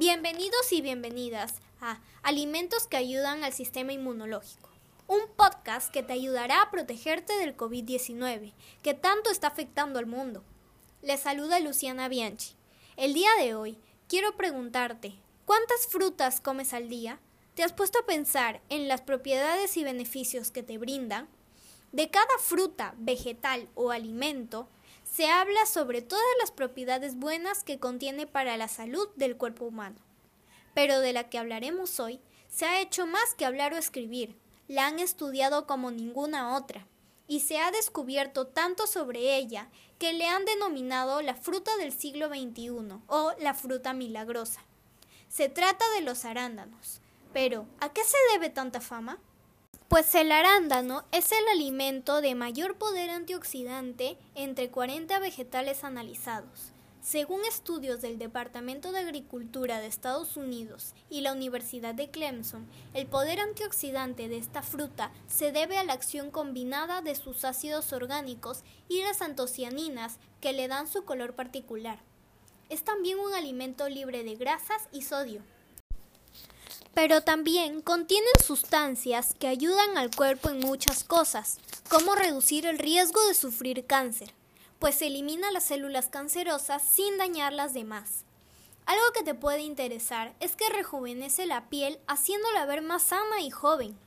Bienvenidos y bienvenidas a Alimentos que ayudan al sistema inmunológico, un podcast que te ayudará a protegerte del COVID-19, que tanto está afectando al mundo. Les saluda Luciana Bianchi. El día de hoy quiero preguntarte, ¿cuántas frutas comes al día? ¿Te has puesto a pensar en las propiedades y beneficios que te brindan? De cada fruta, vegetal o alimento, se habla sobre todas las propiedades buenas que contiene para la salud del cuerpo humano. Pero de la que hablaremos hoy, se ha hecho más que hablar o escribir, la han estudiado como ninguna otra, y se ha descubierto tanto sobre ella que le han denominado la fruta del siglo XXI o la fruta milagrosa. Se trata de los arándanos. Pero, ¿a qué se debe tanta fama? Pues el arándano es el alimento de mayor poder antioxidante entre 40 vegetales analizados. Según estudios del Departamento de Agricultura de Estados Unidos y la Universidad de Clemson, el poder antioxidante de esta fruta se debe a la acción combinada de sus ácidos orgánicos y las antocianinas que le dan su color particular. Es también un alimento libre de grasas y sodio pero también contienen sustancias que ayudan al cuerpo en muchas cosas, como reducir el riesgo de sufrir cáncer, pues elimina las células cancerosas sin dañar las demás. Algo que te puede interesar es que rejuvenece la piel haciéndola ver más sana y joven.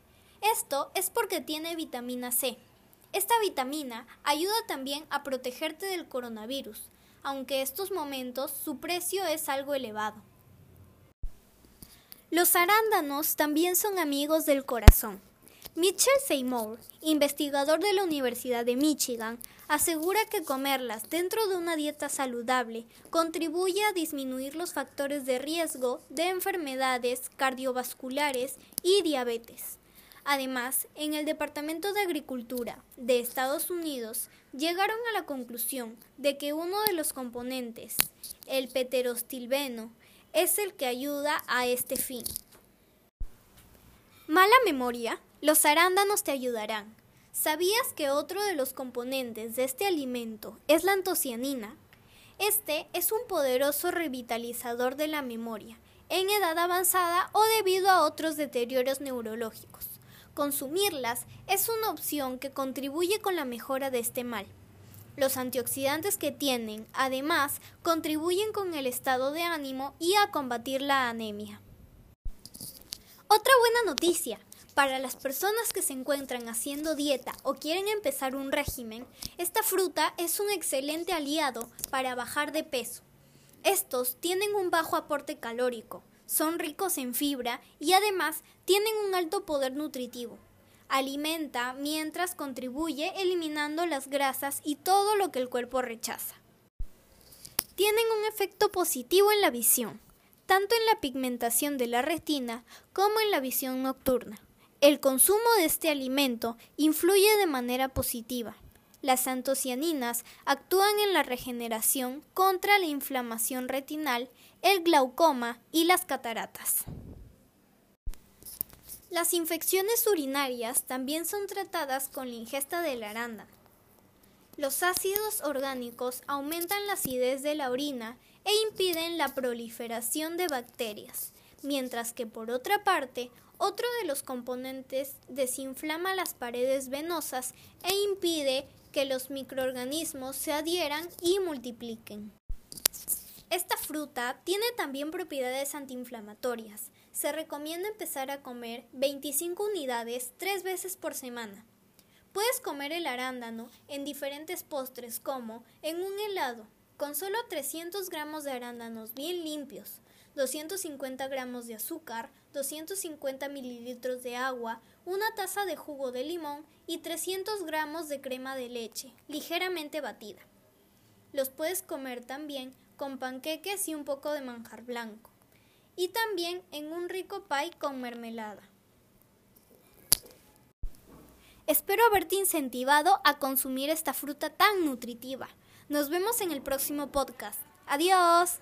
Esto es porque tiene vitamina C. Esta vitamina ayuda también a protegerte del coronavirus, aunque estos momentos su precio es algo elevado. Los arándanos también son amigos del corazón. Mitchell Seymour, investigador de la Universidad de Michigan, asegura que comerlas dentro de una dieta saludable contribuye a disminuir los factores de riesgo de enfermedades cardiovasculares y diabetes. Además, en el Departamento de Agricultura de Estados Unidos llegaron a la conclusión de que uno de los componentes, el peterostilbeno, es el que ayuda a este fin. Mala memoria, los arándanos te ayudarán. ¿Sabías que otro de los componentes de este alimento es la antocianina? Este es un poderoso revitalizador de la memoria en edad avanzada o debido a otros deterioros neurológicos. Consumirlas es una opción que contribuye con la mejora de este mal. Los antioxidantes que tienen, además, contribuyen con el estado de ánimo y a combatir la anemia. Otra buena noticia. Para las personas que se encuentran haciendo dieta o quieren empezar un régimen, esta fruta es un excelente aliado para bajar de peso. Estos tienen un bajo aporte calórico, son ricos en fibra y además tienen un alto poder nutritivo alimenta mientras contribuye eliminando las grasas y todo lo que el cuerpo rechaza. Tienen un efecto positivo en la visión, tanto en la pigmentación de la retina como en la visión nocturna. El consumo de este alimento influye de manera positiva. Las antocianinas actúan en la regeneración contra la inflamación retinal, el glaucoma y las cataratas. Las infecciones urinarias también son tratadas con la ingesta del arándano. Los ácidos orgánicos aumentan la acidez de la orina e impiden la proliferación de bacterias, mientras que por otra parte, otro de los componentes desinflama las paredes venosas e impide que los microorganismos se adhieran y multipliquen. Esta fruta tiene también propiedades antiinflamatorias. Se recomienda empezar a comer 25 unidades tres veces por semana. Puedes comer el arándano en diferentes postres como en un helado, con solo 300 gramos de arándanos bien limpios, 250 gramos de azúcar, 250 mililitros de agua, una taza de jugo de limón y 300 gramos de crema de leche, ligeramente batida. Los puedes comer también con panqueques y un poco de manjar blanco. Y también en un rico pie con mermelada. Espero haberte incentivado a consumir esta fruta tan nutritiva. Nos vemos en el próximo podcast. Adiós.